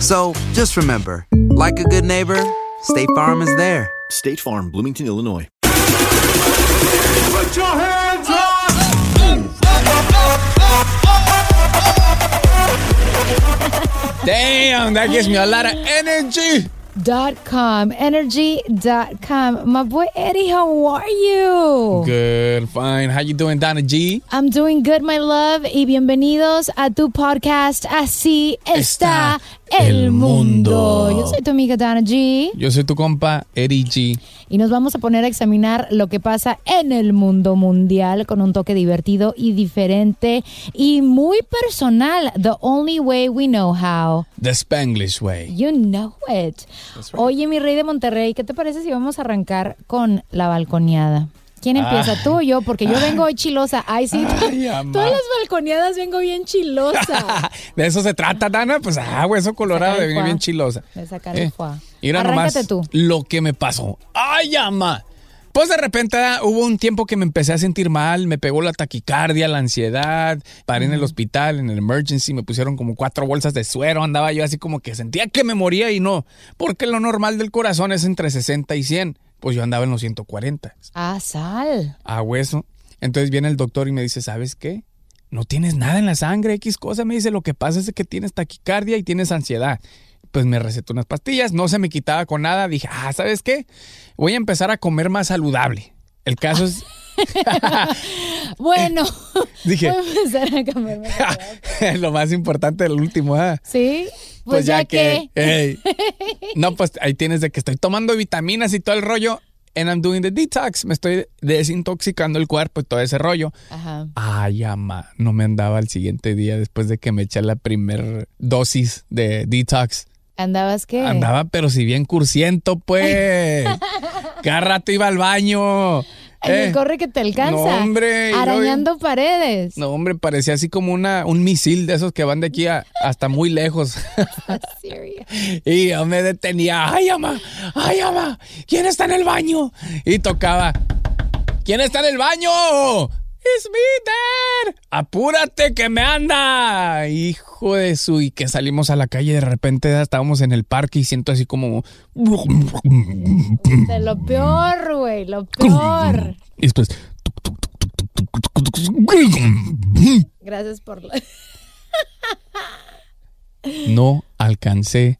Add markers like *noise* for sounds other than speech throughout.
So just remember, like a good neighbor, State Farm is there. State Farm, Bloomington, Illinois. Put your hands up! Damn, that gives me a lot of energy. Dot com, energy.com. My boy Eddie, how are you? Good, fine. How you doing, Donna G? I'm doing good, my love, y bienvenidos a tu podcast Así está, el mundo. Yo soy tu amiga Donna G Yo soy tu compa, Eddie G. y nos vamos a poner a examinar lo que pasa en el mundo mundial con un toque divertido y diferente y muy personal. The only way we know how. The Spanglish way. You know it. Oye, mi rey de Monterrey, ¿qué te parece si vamos a arrancar con la balconeada? ¿Quién empieza? Ah. ¿Tú o yo? Porque yo vengo hoy chilosa. Ay, sí. *laughs* Ay. Todas las balconeadas vengo bien chilosa. *laughs* De eso se trata, Dana. Pues, ah, hueso colorado de venir bien chilosa. De sacar el. Mira Arráncate nomás tú. lo que me pasó. ¡Ay, ama! Pues de repente ah, hubo un tiempo que me empecé a sentir mal, me pegó la taquicardia, la ansiedad, paré en el hospital, en el emergency, me pusieron como cuatro bolsas de suero, andaba yo así como que sentía que me moría y no, porque lo normal del corazón es entre 60 y 100, pues yo andaba en los 140, Ah, sal. a hueso. Entonces viene el doctor y me dice, ¿sabes qué? No tienes nada en la sangre, X cosa, me dice, lo que pasa es que tienes taquicardia y tienes ansiedad. Pues me recetó unas pastillas, no se me quitaba con nada, dije, ah, ¿sabes qué? Voy a empezar a comer más saludable. El caso es, *laughs* *laughs* *laughs* Bueno, *laughs* Dije. voy a empezar a comerme. *laughs* lo más importante del último, ¿ah? ¿Sí? Pues, ya, que. No, pues ahí tienes de que estoy tomando vitaminas y todo el rollo. And I'm doing the detox. Me estoy desintoxicando el cuerpo y todo ese rollo. Ajá. Ay, ama, no me andaba el siguiente día después de que me eché la primer dosis de detox. ¿Andabas qué? Andaba, pero si bien cursiento, pues. Cada rato iba al baño. En el Eh, corre que te alcanza. no, hombre, Arañando paredes. No, hombre, parecía así como una, un misil de esos que van de aquí a- hasta muy lejos. *laughs* *laughs* Y yo me detenía. ¡Ay, ama! ¡Ay, ama! ¿Quién está en el baño? Y tocaba. ¿Quién está en el baño? ¡Es dad! ¡Apúrate que me anda! Hijo de su... Y que salimos a la calle de repente estábamos en el parque y siento así como... De lo peor, güey, lo peor. Y después... Gracias por la... No alcancé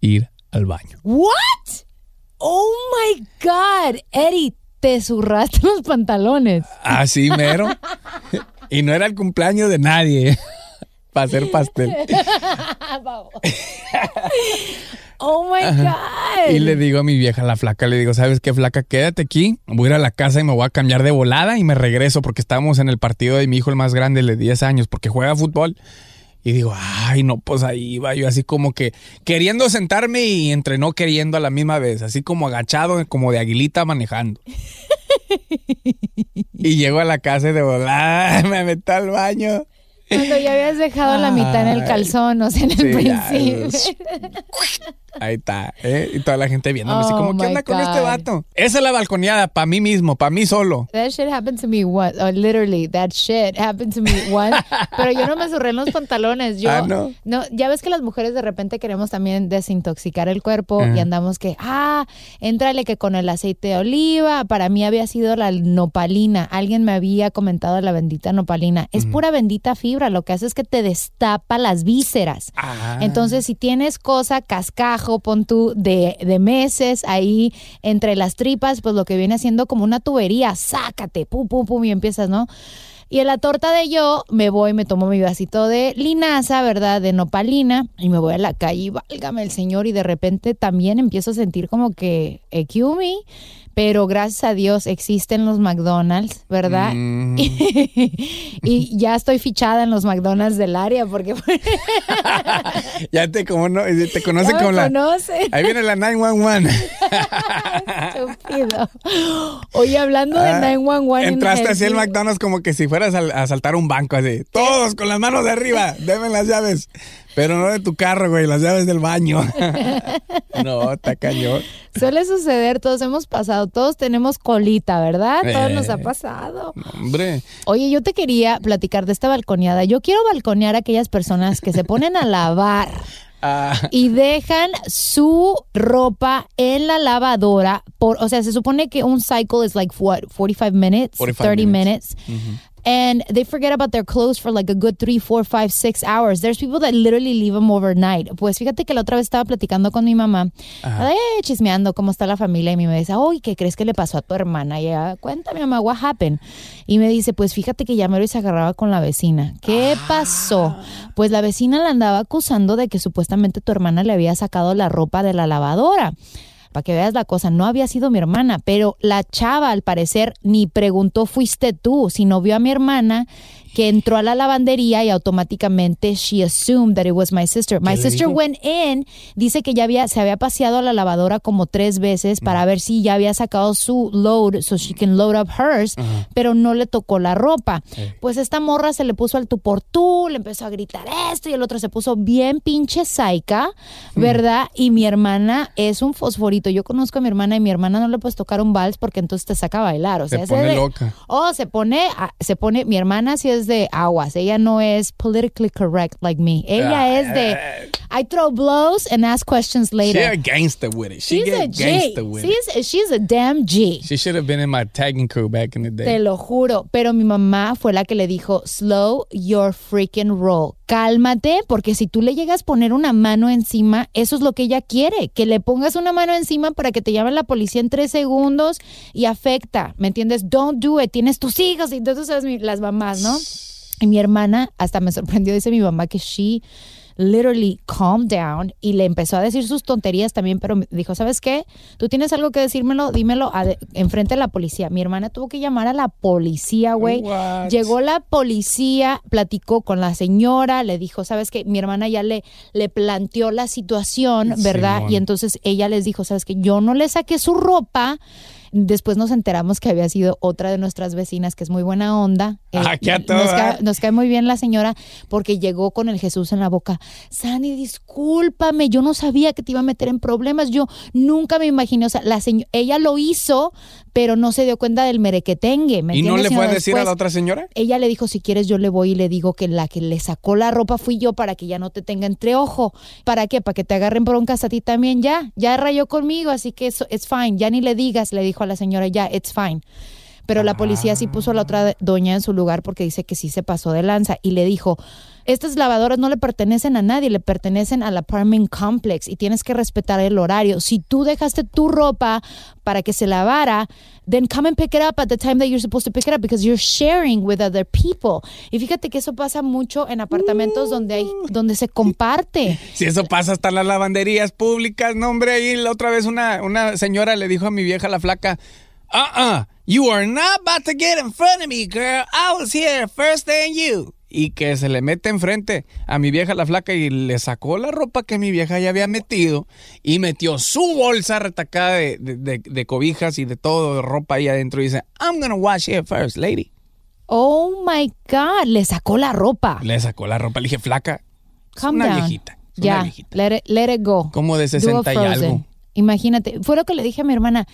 ir al baño. ¿What? Oh my God. Eddie, te zurraste los pantalones. Así mero. y no era el cumpleaños de nadie para hacer pastel. *laughs* Oh my God. Y le digo a mi vieja, la flaca, le digo, ¿sabes qué, flaca? Quédate aquí, voy a ir a la casa y me voy a cambiar de volada y me regreso porque estábamos en el partido de mi hijo, el más grande, el de 10 años, porque juega fútbol. Y digo, ay, no, pues ahí iba yo así como que queriendo sentarme y entre no queriendo a la misma vez, así como agachado, como de aguilita manejando. *laughs* y llego a la casa y de volada, *laughs* me meto al baño. Cuando ya habías dejado la mitad en el calzón, o sea, en el Sí, ya, principio. *laughs* Ahí está, ¿eh? Y toda la gente viéndome así Oh, como, ¿qué my onda con este God. vato? Esa es la balconeada, para mí mismo, para mí solo. That shit happened to me once. Oh, literally, that shit happened to me once. *laughs* Pero yo no me zurré en los pantalones. Yo, Ah, ¿no? Ya ves que las mujeres de repente queremos también desintoxicar el cuerpo y andamos que, ah, entrale que con el aceite de oliva. Para mí había sido la nopalina. Alguien me había comentado la bendita nopalina. Es pura bendita fibra. Lo que hace es que te destapa las vísceras. Ah. Entonces, si tienes cosa, cascajo, pon tú, de, de meses ahí entre las tripas, pues lo que viene haciendo como una tubería, sácate, pum, pum, pum, y empiezas, ¿no? Y en la torta de yo me voy, me tomo mi vasito de linaza, ¿verdad? De nopalina, y me voy a la calle y válgame el señor, y de repente también empiezo a sentir como que, excuse me, pero gracias a Dios existen los McDonald's, ¿verdad? Mm. *laughs* y ya estoy fichada en los McDonald's del área porque *laughs* ya te, como no, te conocen Ya me como la... Ahí viene la 911. Estúpido. Oye, hablando de Ah, 911. en Entraste así Helsinki, McDonald's como que si fueras a, a asaltar un banco así. Todos con las manos de arriba. Deme las llaves. Pero no de tu carro, güey. Las llaves del baño. *laughs* no, está cañón. Suele suceder, todos hemos pasado, todos tenemos colita, ¿verdad? Todos Eh. nos ha pasado. Hombre. Oye, yo te quería platicar de esta balconeada. Yo quiero balconear a aquellas personas que se ponen a lavar *laughs* Ah, y dejan su ropa en la lavadora por, o sea, se supone que un cycle is like what, 45 minutes, 45 30 minutes. minutes. And they forget about their clothes for like a good three, four, five, six hours. There's people that literally leave them overnight. Pues fíjate que la otra vez estaba platicando con mi mamá, eh, chismeando cómo está la familia, y mi mamá dice, uy, ¿qué crees que le pasó a tu hermana? Y ella, cuéntame, mamá, what happened? Y me dice, pues fíjate que ya y se agarraba con la vecina. ¿Qué pasó? Pues la vecina la andaba acusando de que supuestamente tu hermana le había sacado la ropa de la lavadora. Para que veas la cosa, no había sido mi hermana, pero la chava al parecer ni preguntó fuiste tú, sino vio a mi hermana que entró a la lavandería y automáticamente she assumed that it was my sister. My sister dijo? went in, dice que ya había se había paseado a la lavadora como tres veces para ver si ya había sacado su load so she can load up hers, pero no le tocó la ropa. Pues esta morra se le puso al tú por tú, le empezó a gritar esto y el otro se puso bien pinche saica, ¿verdad? Y mi hermana es un fosforito. Yo conozco a mi hermana y mi hermana no le puedes tocar un vals porque entonces te saca a bailar. O Se sea, ese pone de- loca. Oh, se pone, ah, se pone, mi hermana sí es de aguas, ella no es politically correct like me. Ella Ah, es de, I throw blows and ask questions later. a gangster with it. She She's a gangster with it. She's, she's a damn G. She should have been in my tagging crew back in the day. Te lo juro, pero mi mamá fue la que le dijo, slow your freaking roll. Cálmate, porque si tú le llegas a poner una mano encima, eso es lo que ella quiere, que le pongas una mano encima para que te llame la policía en tres segundos y afecta, ¿me entiendes? Don't do it, tienes tus hijos y entonces sabes las mamás, ¿no? Y mi hermana hasta me sorprendió, dice mi mamá que she literally calmed down y le empezó a decir sus tonterías también, pero dijo, ¿sabes qué? Tú tienes algo que decírmelo, dímelo a- enfrente de la policía. Mi hermana tuvo que llamar a la policía, güey. Llegó la policía, platicó con la señora, le dijo, ¿sabes qué? Mi hermana ya le, le planteó la situación, ¿verdad? Y entonces ella les dijo, ¿sabes qué? Yo no le saqué su ropa. Después nos enteramos que había sido otra de nuestras vecinas, que es muy buena onda. *laughs* Eh, a nos, cae, dar. nos cae muy bien la señora porque llegó con el Jesús en la boca. Sandy, discúlpame, yo no sabía que te iba a meter en problemas. Yo nunca me imaginé, o sea, la ella lo hizo, pero no se dio cuenta del merequetengue. ¿me ¿Y no le fue a decir a la otra señora? ella le dijo, si quieres yo le voy y le digo que la que le sacó la ropa fui yo para que ya no te tenga entre ojo. ¿Para qué? Para que te agarren broncas a ti también ya. Ya rayó conmigo, así que eso it's fine. Ya ni le digas, le dijo a la señora, ya, it's fine. Pero la policía sí puso a la otra doña en su lugar porque dice que sí se pasó de lanza y le dijo, estas lavadoras no le pertenecen a nadie, le pertenecen al apartment complex y tienes que respetar el horario. Si tú dejaste tu ropa para que se lavara, then come and pick it up at the time that you're supposed to pick it up because you're sharing with other people. Y fíjate que eso pasa mucho en apartamentos donde hay donde se comparte. *laughs* Si eso pasa hasta las lavanderías públicas, no hombre, ahí la otra vez una, una señora le dijo a mi vieja la flaca, uh-uh, you are not about to get in front of me, girl. I was here first than you y que se le mete enfrente a mi vieja la flaca y le sacó la ropa que mi vieja ya había metido y metió su bolsa retacada de, de, de, cobijas y de todo, de ropa ahí adentro y dice, I'm gonna wash it first, lady. Oh my God, le sacó la ropa. Le sacó la ropa, le dije, flaca, es una viejita. Ya, let, it, let it go. Como de 60 y algo. Imagínate, fue lo que le dije a mi hermana.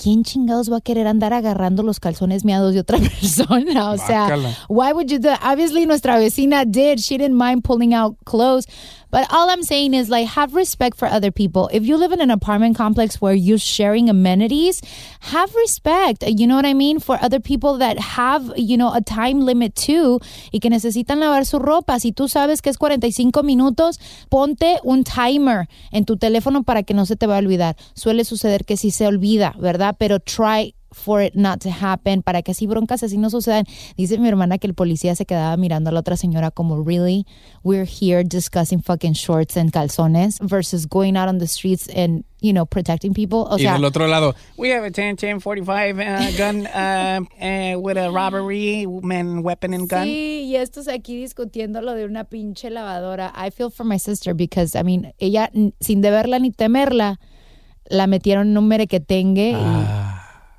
¿Quién chingados va a querer andar agarrando los calzones miados de otra *laughs* persona? O sea, why would you do Obviously, nuestra vecina did. She didn't mind pulling out clothes. But all I'm saying is like have respect for other people. If you live in an apartment complex where you're sharing amenities, have respect. You know what I mean? For other people that have, you know, a time limit too y que necesitan lavar su ropa. Si tú sabes que es 45 minutos, ponte un timer en tu teléfono para que no se te va a olvidar. Suele suceder que sí se olvida, ¿verdad? Pero try for it not to happen, para que así broncas así no sucedan. Dice mi hermana que el policía se quedaba mirando a la otra señora como, really, we're here discussing fucking shorts and calzones versus going out on the streets and, you know, protecting people. O y del otro lado, we have a 10, 10, 45 uh, gun *laughs* uh, uh, with a robbery, man, weapon and gun. Sí, y estos aquí discutiendo lo de una pinche lavadora. I feel for my sister because, I mean, ella, sin deberla ni temerla, la metieron en un merequetengue ah. y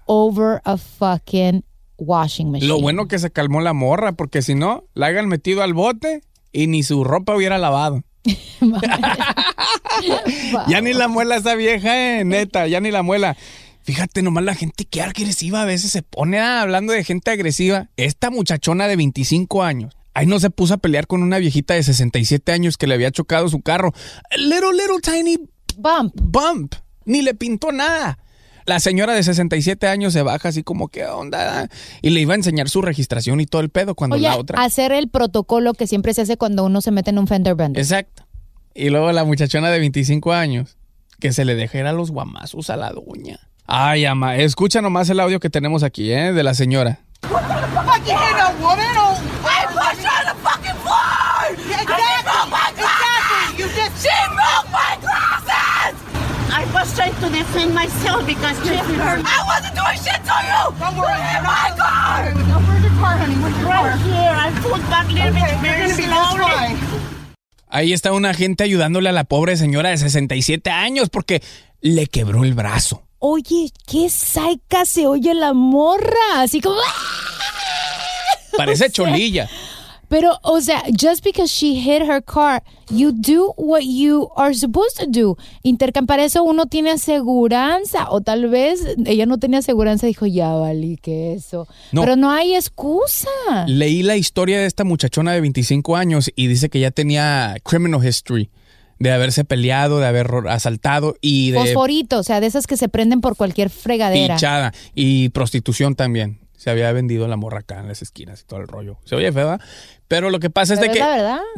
over a fucking washing machine. Lo bueno que se calmó la morra, porque si no, la hayan metido al bote y ni su ropa hubiera lavado. *laughs* *laughs* ya ni la muela esa vieja, eh, neta, ya ni la muela. Fíjate nomás la gente que agresiva a veces se pone hablando de gente agresiva. Esta muchachona de 25 años. Ahí no se puso a pelear con una viejita de 67 años que le había chocado su carro. little, little tiny bump. Bump. Ni le pintó nada. La señora de 67 años se baja así como, ¿qué onda? Y le iba a enseñar su registración y todo el pedo cuando la otra... hacer el protocolo que siempre se hace cuando uno se mete en un fender bender. Exacto. Y luego la muchachona de 25 años, que se le deja ir a los guamazos a la doña. Ay, ama, escucha nomás el audio que tenemos aquí, ¿eh? De la señora. I was trying to defend myself because she hurt. I wasn't doing shit to you. Don't worry. Where's my car? Where's your car, honey? Where's your right car? here. I pulled back a little okay, bit very slowly. Ahí está una gente ayudándole a la pobre señora de 67 años porque le quebró el brazo. Oye, qué saica se oye la morra. Así como. Parece *laughs* cholilla. Pero, o sea, just because she hit her car, you do what you are supposed to do. Intercampar eso uno tiene aseguranza. O tal vez ella no tenía aseguranza, dijo, ya valí que eso. Pero no hay excusa. Leí la historia de esta muchachona de 25 años y dice que ya tenía criminal history de haberse peleado, de haber asaltado y de... Fosforito, o sea, de esas que se prenden por cualquier fregadera. Pichada y prostitución también. Se había vendido la morra acá en las esquinas y todo el rollo. Se oye feo, pero lo que pasa es de que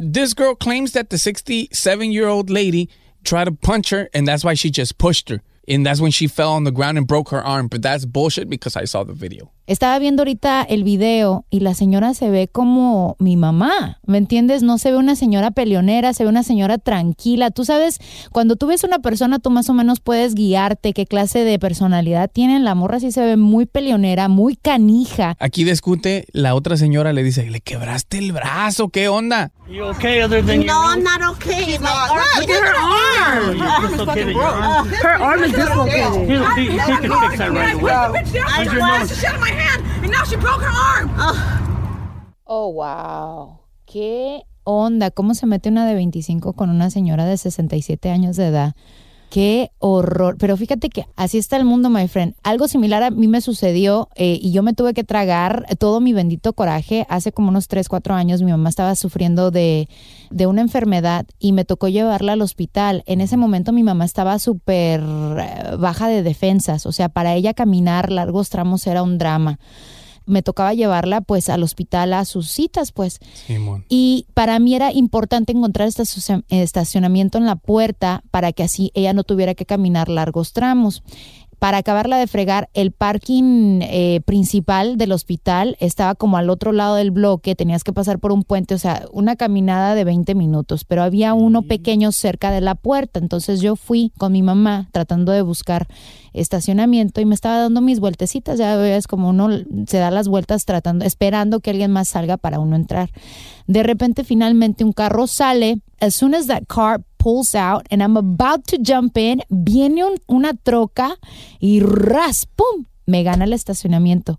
this girl claims that the 67-year-old lady tried to punch her and that's why she just pushed her. And that's when she fell on the ground and broke her arm. But that's bullshit because I saw the video. Estaba viendo ahorita el video y la señora se ve como mi mamá, ¿me entiendes? No se ve una señora peleonera, se ve una señora tranquila. Tú sabes, cuando tú ves una persona, tú más o menos puedes guiarte qué clase de personalidad tiene. La morra sí se ve muy peleonera, muy canija. Aquí discute, la otra señora le dice, le quebraste el brazo, ¿qué onda? You okay other than No, I'm not okay. My arm. Look at her arm. Her arm is dislocated. He can fix that right away. She broke her arm. Oh, wow. Qué onda. ¿Cómo se mete una de 25 con una señora de 67 años de edad? Qué horror. Pero fíjate que así está el mundo, my friend. Algo similar a mí me sucedió eh, y yo me tuve que tragar todo mi bendito coraje. Hace como unos 3, 4 años mi mamá estaba sufriendo de, de una enfermedad y me tocó llevarla al hospital. En ese momento mi mamá estaba súper eh, baja de defensas. O sea, para ella caminar largos tramos era un drama. Me tocaba llevarla pues al hospital a sus citas, pues. Simón. Y para mí era importante encontrar estacion- estacionamiento en la puerta para que así ella no tuviera que caminar largos tramos. Para acabarla de fregar, el parking eh, principal del hospital estaba como al otro lado del bloque, tenías que pasar por un puente, o sea, una caminada de 20 minutos, pero había uno pequeño cerca de la puerta, entonces yo fui con mi mamá tratando de buscar estacionamiento y me estaba dando mis vueltecitas, ya ves como uno se da las vueltas tratando, esperando que alguien más salga para uno entrar. De repente finalmente un carro sale, as soon as that car pulls out and I'm about to jump in, viene un- una troca y ras, pum, me gana el estacionamiento.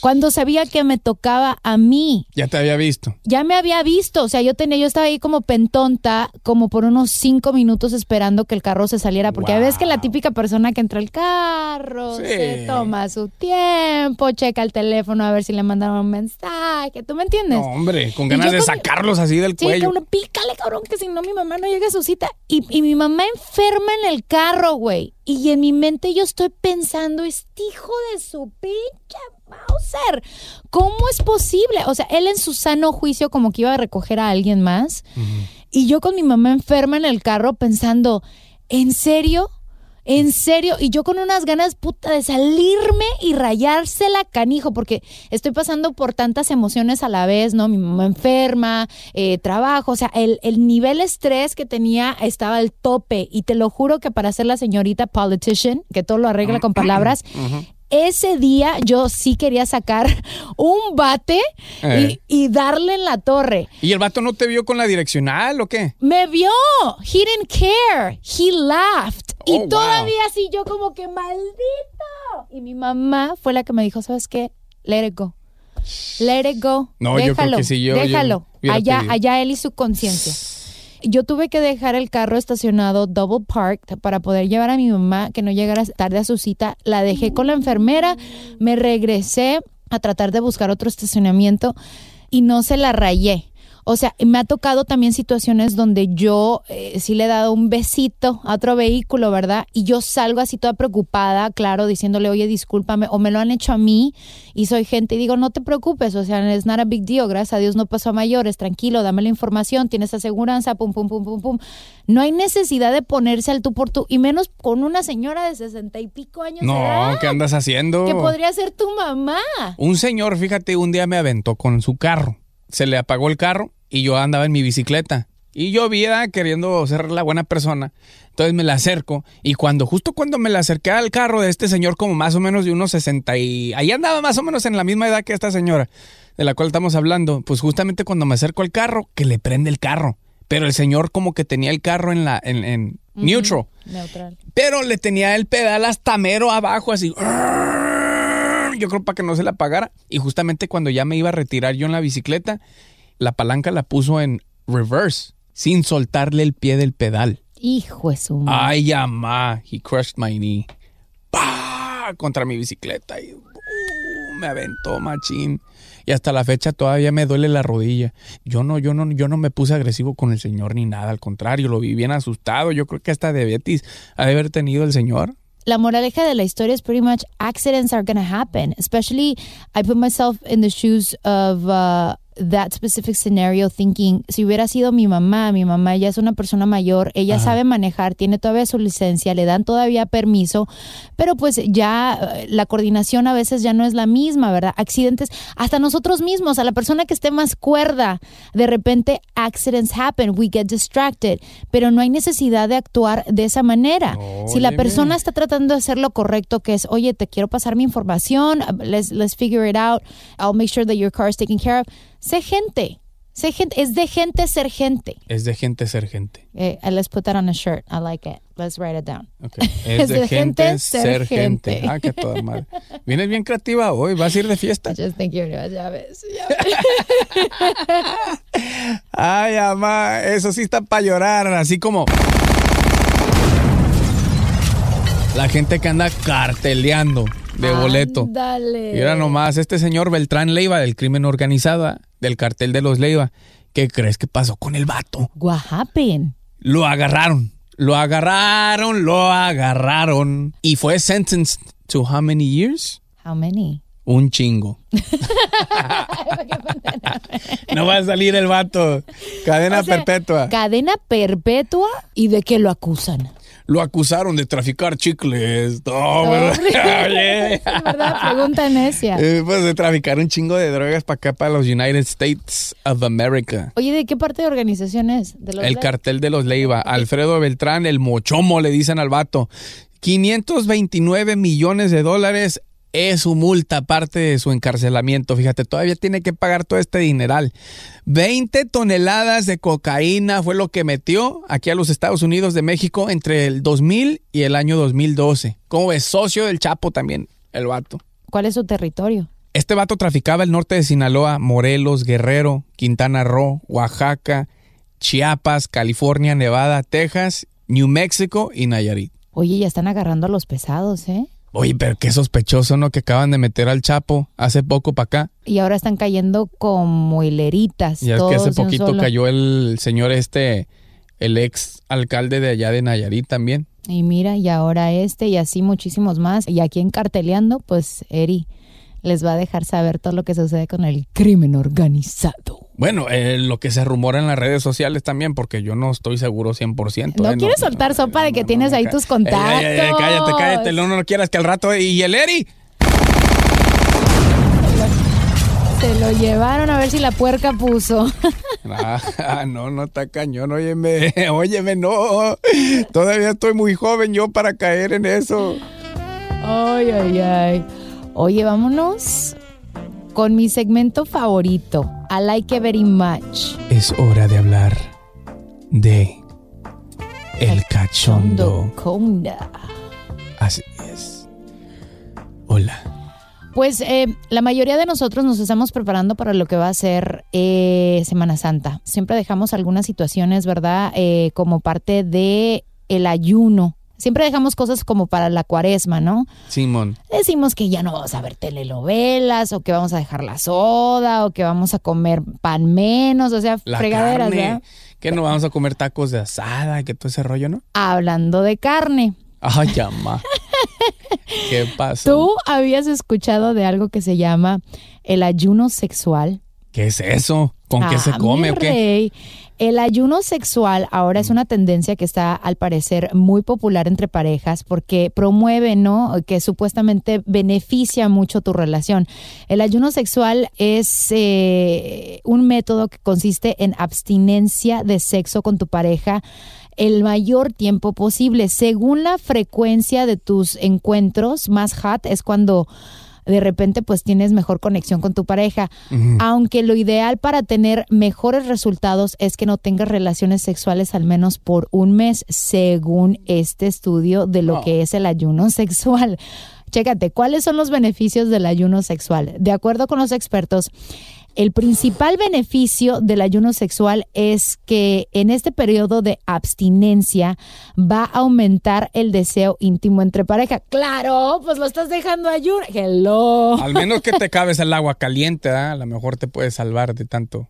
Cuando sabía que me tocaba a mí, Ya te había visto. ya me había visto, o sea, yo tenía, yo estaba ahí como pentonta, como por unos cinco minutos esperando que el carro se saliera, porque a veces que la típica persona que entra al carro, Sí. se toma su tiempo, checa el teléfono a ver si le mandaron un mensaje, ¿tú me entiendes? No, hombre, con ganas de con- sacarlos así del Sí, cuello. cabrón, pícale, cabrón, que si no mi mamá no llega a su cita. Y, y mi mamá enferma en el carro, güey. Y en mi mente yo estoy pensando, este hijo de su pinche Mauser, ¿cómo es posible? O sea, él en su sano juicio como que iba a recoger a alguien más. Y yo con mi mamá enferma en el carro pensando, ¿en serio? ¿En serio? Y yo con unas ganas puta de salirme y rayársela canijo, porque estoy pasando por tantas emociones a la vez, ¿no? Mi mamá enferma, eh, trabajo, o sea, el, el nivel estrés que tenía estaba al tope. Y te lo juro que para ser la señorita politician, que todo lo arregla con palabras, ese día yo sí quería sacar *laughs* un bate Eh. y, y darle en la torre. ¿Y el vato no te vio con la direccional o qué? Me vio. He didn't care. He laughed. Oh, y wow. todavía así yo como que maldito. Y mi mamá fue la que me dijo, ¿sabes qué? Let it go. Let it go. No, yo creo déjalo. que sí, yo- déjalo. allá, allá él y su conciencia. Yo tuve que dejar el carro estacionado double parked para poder llevar a mi mamá que no llegara tarde a su cita. La dejé con la enfermera, me regresé a tratar de buscar otro estacionamiento y no se la rayé. O sea, me ha tocado también situaciones donde yo eh, sí le he dado un besito a otro vehículo, ¿verdad? Y yo salgo así toda preocupada, claro, diciéndole, oye, discúlpame, o me lo han hecho a mí y soy gente y digo, no te preocupes, o sea, es not a big deal, gracias a Dios no pasó a mayores, tranquilo, dame la información, tienes aseguranza, pum, pum, pum, pum, pum. No hay necesidad de ponerse al tú por tú, y menos con una señora de sesenta y pico años de No, edad, ¿qué andas haciendo? que podría ser tu mamá. Un señor, fíjate, un día me aventó con su carro. Se le apagó el carro y yo andaba en mi bicicleta. Y yo vi ah, queriendo ser la buena persona. Entonces me la acerco. Y cuando, justo cuando me la acerqué al carro de este señor, como más o menos de unos 60 y. Ahí andaba más o menos en la misma edad que esta señora, de la cual estamos hablando. Pues justamente cuando me acerco al carro, que le prende el carro. Pero el señor como que tenía el carro en la. en, en neutral. Neutral. Pero le tenía el pedal hasta mero abajo, así. Yo creo para que no se la apagara. Y justamente cuando ya me iba a retirar yo en la bicicleta, la palanca la puso en reverse, sin soltarle el pie del pedal. Hijo de su madre. Ay, mamá, he crushed my knee. ¡Pah! Contra mi bicicleta y uh, me aventó machín. Y hasta la fecha todavía me duele la rodilla. Yo no, yo no, yo no me puse agresivo con el señor ni nada, al contrario, lo vi bien asustado. Yo creo que hasta diabetes ha de haber tenido el señor. la moraleja de la historia es pretty much accidents are gonna happen. Especially, I put myself in the shoes of uh, that specific scenario, thinking si hubiera sido mi mamá, mi mamá ya es una persona mayor, ella sabe manejar, tiene todavía su licencia, le dan todavía permiso, pero pues ya eh, la coordinación a veces ya no es la misma, ¿verdad? Accidentes, hasta nosotros mismos, a la persona que esté más cuerda, de repente accidents happen, we get distracted, pero no hay necesidad de actuar de esa manera. si la persona está tratando de hacer lo correcto, que es, oye, te quiero pasar mi información, uh, let's, let's figure it out, I'll make sure that your car is taken care of. Sé gente, sé gente, es de gente ser gente. Es de gente ser gente. Eh, uh, let's put that on a shirt, I like it. Let's write it down. Ok. *laughs* Es, de, gente, ser gente. gente. Ah, que toda madre. Vienes bien creativa hoy, vas a ir de fiesta. *laughs* I just think you're, ya ves, ya ves. Ay, mamá, eso sí está para llorar, así como la gente que anda carteleando de boleto. Dale. Y ahora nomás, este señor Beltrán Leiva del crimen organizado, ah, del cartel de los Leiva, ¿qué crees que pasó con el vato? What happened? Lo agarraron, lo agarraron, lo agarraron. Y fue sentenced to how many years? How many? Un chingo. *laughs* no va a salir el vato. Cadena O sea, perpetua. Cadena perpetua y de qué lo acusan. Lo acusaron de traficar chicles. No, ¿verdad? *laughs* Oye. Verdad, pregunta necia. Eh, pues de traficar un chingo de drogas para acá, para los United States of America. Oye, ¿de qué parte de organización es? ¿De los El cartel de los Leiva. Alfredo Beltrán, el mochomo, le dicen al vato. 529 millones de dólares es su multa, aparte de su encarcelamiento. Fíjate, todavía tiene que pagar todo este dineral. 20 toneladas de cocaína fue lo que metió aquí a los Estados Unidos de México entre el 2000 y el año 2012. Como es socio del Chapo también, el vato. ¿Cuál es su territorio? Este vato traficaba el norte de Sinaloa, Morelos, Guerrero, Quintana Roo, Oaxaca, Chiapas, California, Nevada, Texas, New Mexico y Nayarit. Oye, ya están agarrando a los pesados, ¿eh? Oye, pero qué sospechoso, ¿no? Que acaban de meter al Chapo hace poco para acá. Y ahora están cayendo como hileritas. Ya es que hace poquito solo. cayó el señor este, el ex alcalde de allá de Nayarit también. Y mira, y ahora este y así muchísimos más. Y aquí en Carteleando, pues Eri les va a dejar saber todo lo que sucede con el crimen organizado. Bueno, eh, lo que se rumora en las redes sociales también, porque yo no estoy seguro 100%. No eh, quieres soltar sopa de que tienes ahí tus contactos. Cállate, cállate, no, no quieras que al rato... ¿Y el Eri? Se lo llevaron a ver si la puerca puso. Ah, no, no está cañón, óyeme, óyeme, no. Todavía estoy muy joven yo para caer en eso. Ay, ay, ay. Oye, vámonos con mi segmento favorito. I like it very much. Es hora de hablar de el cachondo. Conda. Así es. Hola. Pues eh, la mayoría de nosotros nos estamos preparando para lo que va a ser eh, Semana Santa. Siempre dejamos algunas situaciones, ¿verdad? Eh, como parte de el ayuno. Siempre dejamos cosas como para la cuaresma, ¿no? Simón. Decimos que ya no vamos a ver telenovelas, o que vamos a dejar la soda, o que vamos a comer pan menos, o sea, La fregaderas, carne. ¿verdad? Que no vamos a comer tacos de asada, que todo ese rollo, ¿no? Hablando de carne, Ay, llama. *laughs* ¿Qué pasó? ¿tú habías escuchado de algo que se llama el ayuno sexual? ¿Qué es eso? ¿Con qué se Ah, come o qué? El ayuno sexual ahora es una tendencia que está al parecer muy popular entre parejas porque promueve, ¿no? Que supuestamente beneficia mucho tu relación. El ayuno sexual es eh, un método que consiste en abstinencia de sexo con tu pareja el mayor tiempo posible. Según la frecuencia de tus encuentros, más hot es cuando de repente pues tienes mejor conexión con tu pareja. Aunque lo ideal para tener mejores resultados es que no tengas relaciones sexuales al menos por un mes, según este estudio de lo Oh. que es el ayuno *laughs* sexual. Chécate, ¿cuáles son los beneficios del ayuno sexual? De acuerdo con los expertos, el principal beneficio del ayuno sexual es que en este periodo de abstinencia va a aumentar el deseo íntimo entre pareja. Claro, pues lo estás dejando ayuno. Hello. Al menos que te cabes el agua caliente, ¿ah? a lo mejor te puedes salvar de tanto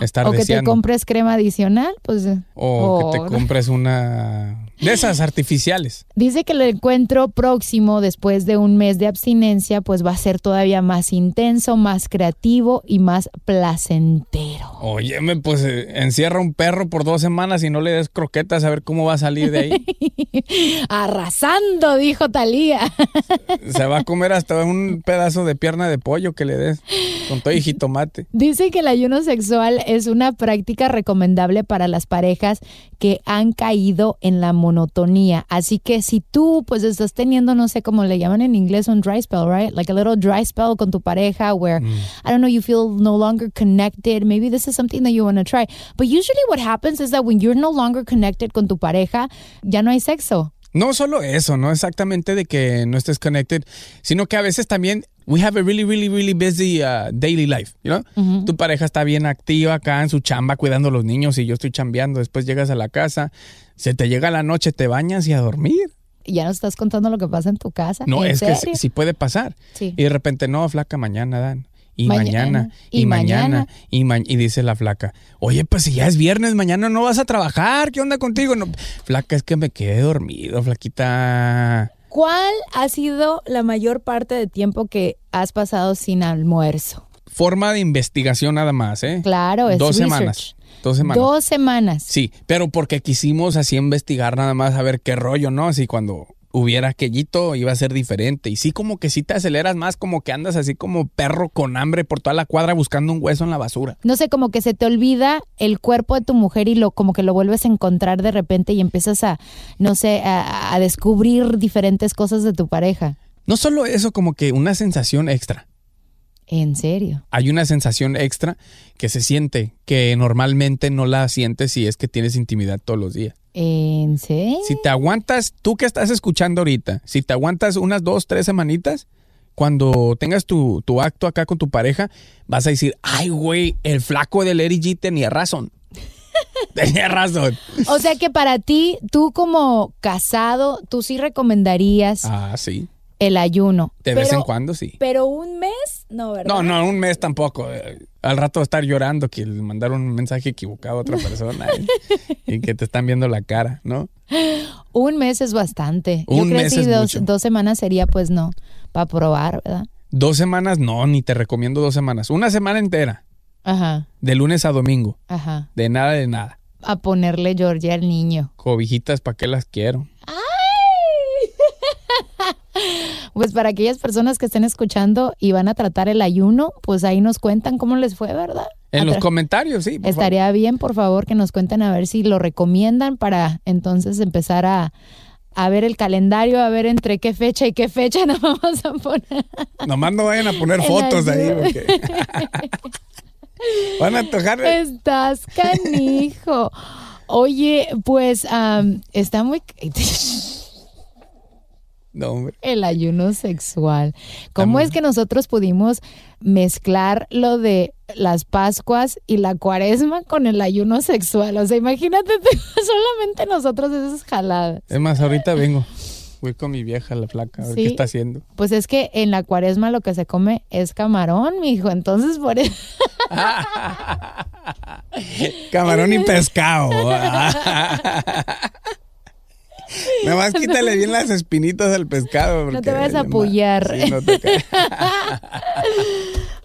estar o que te deseando. compres crema adicional, pues. O que te compres una de esas artificiales. Dice que el encuentro próximo después de un mes de abstinencia pues va a ser todavía más intenso, más creativo y más placentero. Óyeme, pues eh, encierra un perro por dos semanas y no le des croquetas a ver cómo va a salir de ahí. *laughs* Arrasando, dijo Talía. Se va a comer hasta un pedazo de pierna de pollo que le des con todo y jitomate. Dice que el ayuno sexual es una práctica recomendable para las parejas que han caído en la monotonía. Así que si tú pues estás teniendo, no sé cómo le llaman en inglés, un dry spell, right? Like a little dry spell con tu pareja where, I don't know, you feel no longer connected. Maybe this is something that you want to try. But usually what happens is that when you're no longer connected con tu pareja, ya no hay sexo. No solo eso, no exactamente de que no estés connected, sino que a veces también we have a really, really, really busy uh, daily life, you know? Tu pareja está bien activa acá en su chamba cuidando a los niños y yo estoy chambeando. Después llegas a la casa, se te llega la noche, te bañas y a dormir. Y ya nos estás contando lo que pasa en tu casa. No, ¿En es que sí, sí puede pasar. Sí. Y de repente, no, flaca, mañana dan. Y Mañana, mañana, y mañana. y, ma- y dice la flaca, oye, pues si ya es viernes, mañana no vas a trabajar, ¿qué onda contigo? No, flaca, es que me quedé dormido, flaquita. ¿Cuál ha sido la mayor parte de tiempo que has pasado sin almuerzo? Forma de investigación nada más, ¿eh? Claro, es Dos research. semanas. Dos semanas. Dos semanas. Sí, pero porque quisimos así investigar nada más a ver qué rollo, ¿no? Así cuando hubiera aquellito iba a ser diferente. Y sí, como que sí te aceleras más, como que andas así como perro con hambre por toda la cuadra buscando un hueso en la basura. No sé, como que se te olvida el cuerpo de tu mujer y lo como que lo vuelves a encontrar de repente y empiezas a, no sé, a, a descubrir diferentes cosas de tu pareja. No solo eso, como que una sensación extra. En serio. Hay una sensación extra que se siente, que normalmente no la sientes si es que tienes intimidad todos los días. ¿En serio? Si te aguantas, tú que estás escuchando ahorita, si te aguantas unas dos, tres semanitas, cuando tengas tu, tu acto acá con tu pareja, vas a decir, ay, güey, el flaco de Larry G tenía razón. *laughs* tenía razón. O sea que para ti, tú como casado, tú sí recomendarías Ah, sí. El ayuno. De vez en cuando sí. Pero un mes, no, ¿verdad? No, no, un mes tampoco. Eh, Al rato estar llorando que le mandaron un mensaje equivocado a otra persona y, *laughs* y que te están viendo la cara, ¿no? Un mes es bastante. Yo Un creo mes que es dos, mucho. dos semanas sería, pues no, para probar, ¿verdad? Dos semanas, no, ni te recomiendo dos semanas. Una semana entera, Ajá, de lunes a domingo. ajá. De nada, de nada. A ponerle Georgia al niño. Cobijitas, ¿para qué las quiero? Pues para aquellas personas que estén escuchando y van a tratar el ayuno, pues ahí nos cuentan cómo les fue, ¿verdad? En los comentarios, sí. por Estaría bien, por favor, que nos cuenten a ver si lo recomiendan para entonces empezar a, a ver el calendario, a ver entre qué fecha y qué fecha *laughs* nos vamos a poner. Nomás no vayan a poner El fotos ahí. Porque... *laughs* Van a antojar. Estás canijo. Oye, pues está muy... *laughs* No, hombre. El ayuno sexual. ¿Cómo es que nosotros pudimos mezclar lo de las Pascuas y la Cuaresma con el ayuno sexual? O sea, imagínate *laughs* solamente nosotros esas jaladas. Es más, ahorita vengo. Voy con mi vieja, la flaca, a ver Sí. qué está haciendo. Pues es que en la Cuaresma lo que se come es camarón, mijo. Entonces, por eso. *laughs* Camarón y pescado. *laughs* Nada más quítale bien las espinitas al pescado. No te vayas a pullar. Sí, no te *laughs*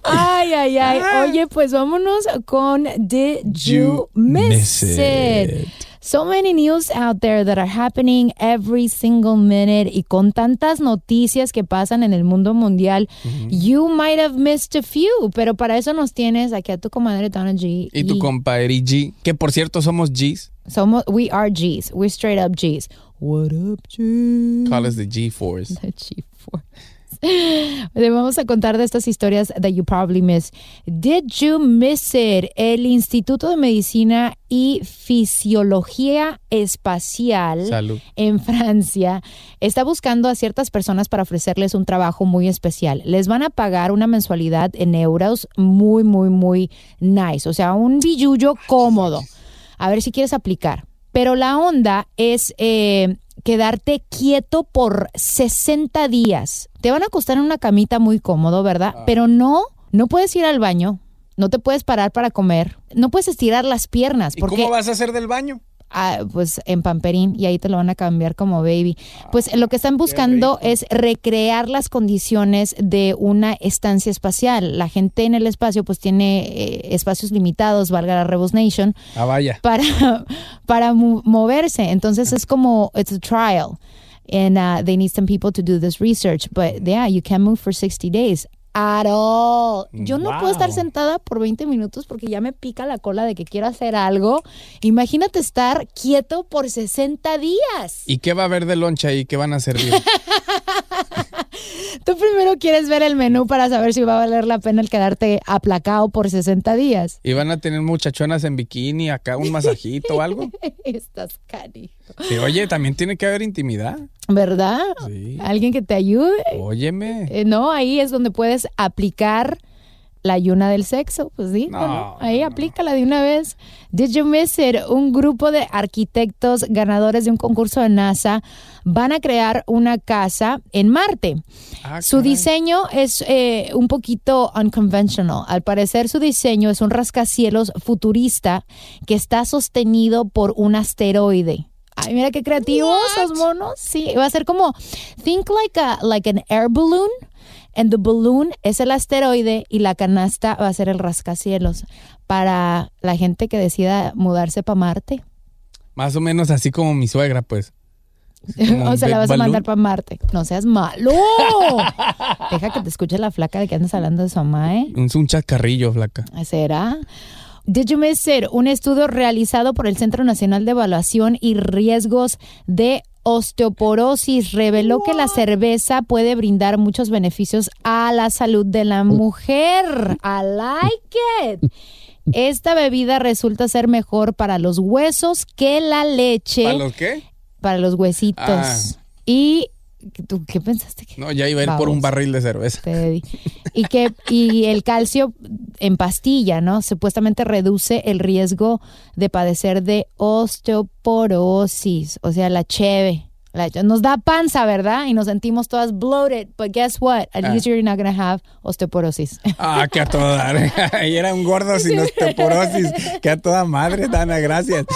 Ay, ay, ay. Oye, pues vámonos con Did You Miss It? So many news out there that are happening every single minute y con tantas noticias que pasan en el mundo mundial, you might have missed a few, pero para eso nos tienes aquí a tu comadre Donna G. Y tu compadre G, que por cierto somos G's. Somos, we are G's. We're straight up G's. What up, G? Call us the G-Force. The G-Force. *laughs* Le vamos a contar de estas historias that you probably missed. Did you miss it? El Instituto de Medicina y Fisiología Espacial Salud. en Francia está buscando a ciertas personas para ofrecerles un trabajo muy especial. Les van a pagar una mensualidad en euros muy, muy, muy nice. O sea, un billullo cómodo. A ver si quieres aplicar. Pero la onda es eh, quedarte quieto por 60 días. Te van a acostar en una camita muy cómodo, ¿verdad? Pero no, no puedes ir al baño. No te puedes parar para comer. No puedes estirar las piernas. ¿Y porque cómo vas a hacer del baño? Ah, pues en pamperín y ahí te lo van a cambiar como baby. Pues lo que están buscando es recrear las condiciones de una estancia espacial. La gente en el espacio pues tiene eh, espacios limitados, valga la Rebus Nation, Ah, vaya. para, *laughs* para mo- moverse. Entonces es como, it's a trial. And uh, they need some people to do this research. But yeah, you can move for 60 days. At all. Yo no puedo estar sentada por 20 minutos porque ya me pica la cola de que quiero hacer algo. Imagínate estar quieto por 60 días. ¿Y qué va a haber de loncha ahí? ¿Qué van a servir? *laughs* Tú primero quieres ver el menú para saber si va a valer la pena el quedarte aplacado por 60 días. ¿Y van a tener muchachonas en bikini, acá un masajito o algo? *laughs* Estás canijo. Sí, oye, también tiene que haber intimidad. ¿Verdad? Sí. Alguien que te ayude. Óyeme. Eh, no, ahí es donde puedes aplicar la ayuna del sexo, pues sí, No, ¿no? ahí aplícala de una vez. Did you miss it? Un grupo de arquitectos ganadores de un concurso de NASA van a crear una casa en Marte. Ah, Su caray. diseño es eh, un poquito unconventional. Al parecer su diseño es un rascacielos futurista que está sostenido por un asteroide. Ay, mira qué creativos esos monos. Sí, va a ser como, think like, a, like an air balloon. And the balloon es el asteroide y la canasta va a ser el rascacielos para la gente que decida mudarse para Marte. Más o menos así como mi suegra, pues. *laughs* O sea, la vas a mandar para Marte. No seas malo. *laughs* Deja que te escuche la flaca de que andas hablando de su mamá, ¿eh? Es un chascarrillo, flaca. ¿Será? Did you miss it? Un estudio realizado por el Centro Nacional de Evaluación y Riesgos de Osteoporosis reveló que la cerveza puede brindar muchos beneficios a la salud de la mujer. I like it. Esta bebida resulta ser mejor para los huesos que la leche. ¿Para los qué? Para los huesitos. Ah. Y ¿tú qué pensaste? que- No, ya iba a ir por un barril de cerveza. te. Y que y el calcio en pastilla, ¿no? Supuestamente reduce el riesgo de padecer de osteoporosis, o sea, la cheve. Nos da panza, ¿verdad? Y nos sentimos todas bloated, but guess what? At Ah. least you're not gonna have osteoporosis. *laughs* Ah, que a toda dar. *laughs* Y era un gordo sin osteoporosis. Que a toda madre, Dana, gracias. *laughs*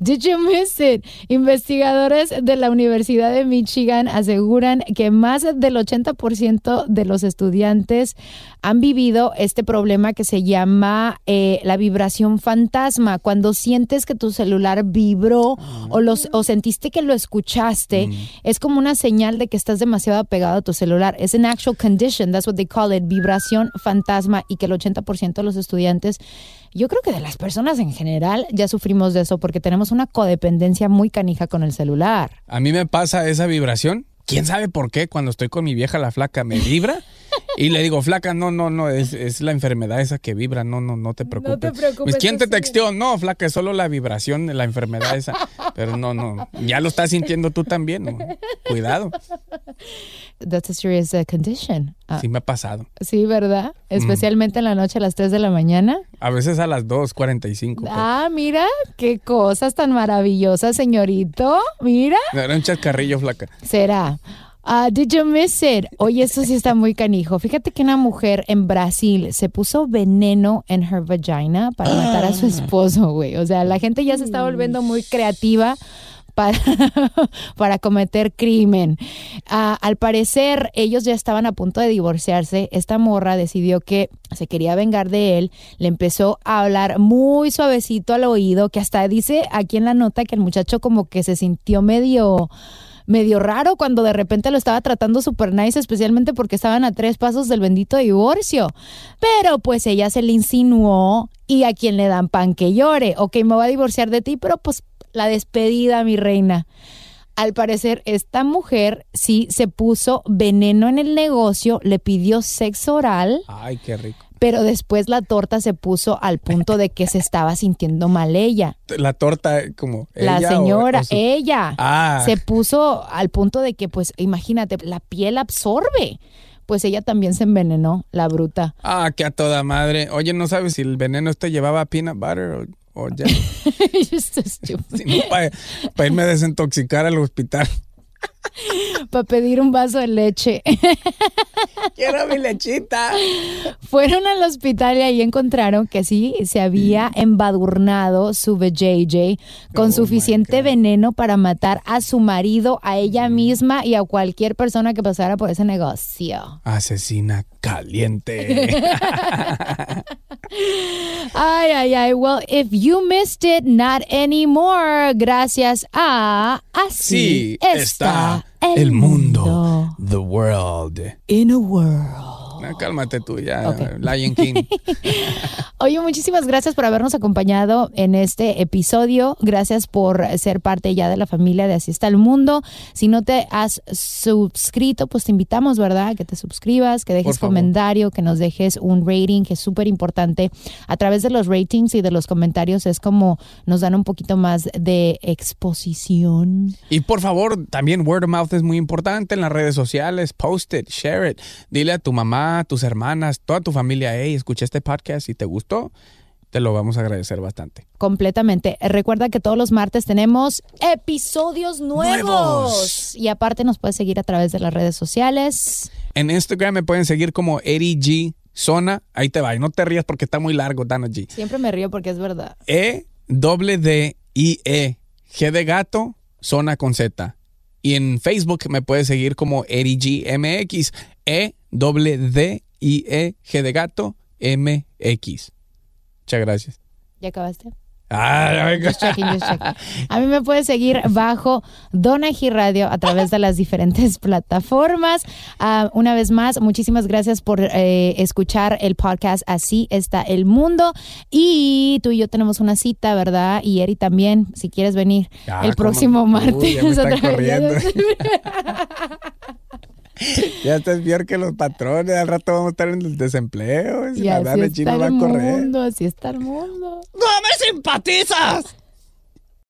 Did you miss it? Investigadores de la Universidad de Michigan aseguran que más del 80% de los estudiantes han vivido este problema que se llama eh, la vibración fantasma. Cuando sientes que tu celular vibró o, los, o sentiste que lo escuchaste, es como una señal de que estás demasiado apegado a tu celular. Es an actual condition, that's what they call it, vibración fantasma, y que el 80% de los estudiantes yo creo que de las personas en general ya sufrimos de eso porque tenemos una codependencia muy canija con el celular. A mí me pasa esa vibración. ¿Quién sabe por qué? Cuando estoy con mi vieja, la flaca, me vibra. *laughs* Y le digo, flaca, no, no, no, es, es la enfermedad esa que vibra. No, no, no te preocupes. preocupes, Pues, ¿quién te texteó? No, flaca, es solo la vibración de la enfermedad esa. Pero no, no. Ya lo estás sintiendo tú también. ¿no? Cuidado. That's a serious uh, condition. Ah, Sí me ha pasado. sí, ¿verdad? Especialmente en la noche a las 3 de la mañana. A veces a las 2.45. pues. Ah, mira, qué cosas tan maravillosas, señorito. Mira. Era un chascarrillo, flaca. Será. Ah, did you miss it? Oye, esto sí está muy canijo. Fíjate que una mujer en Brasil se puso veneno en her vagina para matar a su esposo, güey. O sea, la gente ya se está volviendo muy creativa para, *laughs* para cometer crimen. Ah, al parecer, ellos ya estaban a punto de divorciarse. Esta morra decidió que se quería vengar de él. Le empezó a hablar muy suavecito al oído, que hasta dice aquí en la nota que el muchacho como que se sintió medio medio raro cuando de repente lo estaba tratando super nice, especialmente porque estaban a tres pasos del bendito divorcio. Pero pues ella se le insinuó y a quien le dan pan que llore. Ok, me voy a divorciar de ti, pero pues la despedida, mi reina. Al parecer, esta mujer sí se puso veneno en el negocio, le pidió sexo oral, Ay, qué rico. Pero después la torta se puso al punto de que se estaba sintiendo mal ella. La torta, como. La ella señora, o su- ella, Ah. se puso al punto de que, pues, imagínate, la piel absorbe. Pues ella también se envenenó, la bruta. Ah, que a toda madre. Oye, ¿no sabes si el veneno este llevaba peanut butter o, o ya? *laughs* You're so *laughs* stupid. Para irme a desintoxicar al hospital. *laughs* Para pedir un vaso de leche. *laughs* Quiero mi lechita. Fueron al hospital y ahí encontraron que sí, se había embadurnado su VJJ con suficiente veneno para matar a su marido, a ella misma y a cualquier persona que pasara por ese negocio. Asesina caliente. *laughs* Ay, ay, ay. Well, if you missed it, not anymore. Gracias a Así Sí, está el mundo. The world. In a world. No, cálmate tú ya, Lion King. *laughs* Oye, muchísimas gracias por habernos acompañado en este episodio. Gracias por ser parte ya de la familia de Así está el mundo. Si no te has suscrito, pues te invitamos, ¿verdad? Que te suscribas, que dejes comentario, que nos dejes un rating, que es súper importante. A través de los ratings y de los comentarios es como nos dan un poquito más de exposición. Y por favor, también word of mouth es muy importante en las redes sociales. Post it, share it. Dile a tu mamá, tus hermanas, toda tu familia, hey, escuché este podcast y te gustó. Te lo vamos a agradecer bastante. completamente. Recuerda que todos los martes tenemos episodios nuevos. Nuevos. Y aparte nos puedes seguir a través de las redes sociales. En Instagram me pueden seguir como G Zona. Ahí te va. Y no te rías porque está muy largo, Dana G. Siempre me río porque es verdad. E doble D I E G de gato, zona con Z. Y en Facebook me puedes seguir como EriGMX, E doble D I E G de gato MX. Muchas gracias. ¿Ya acabaste? Ah, Just checking, just checking. A mí me puedes seguir bajo Donaji Radio a través de las diferentes *laughs* plataformas. Ah, una vez más, muchísimas gracias por eh, escuchar el podcast Así está el mundo. Y tú y yo tenemos una cita, ¿verdad? Y Eri también, si quieres venir Ah, el próximo Uy, martes. ya me *laughs* están otra vez. *laughs* Ya estás peor que los patrones. Al rato vamos a estar en el desempleo. Y la así está chino va a el mundo, así está el mundo. ¡No me simpatizas!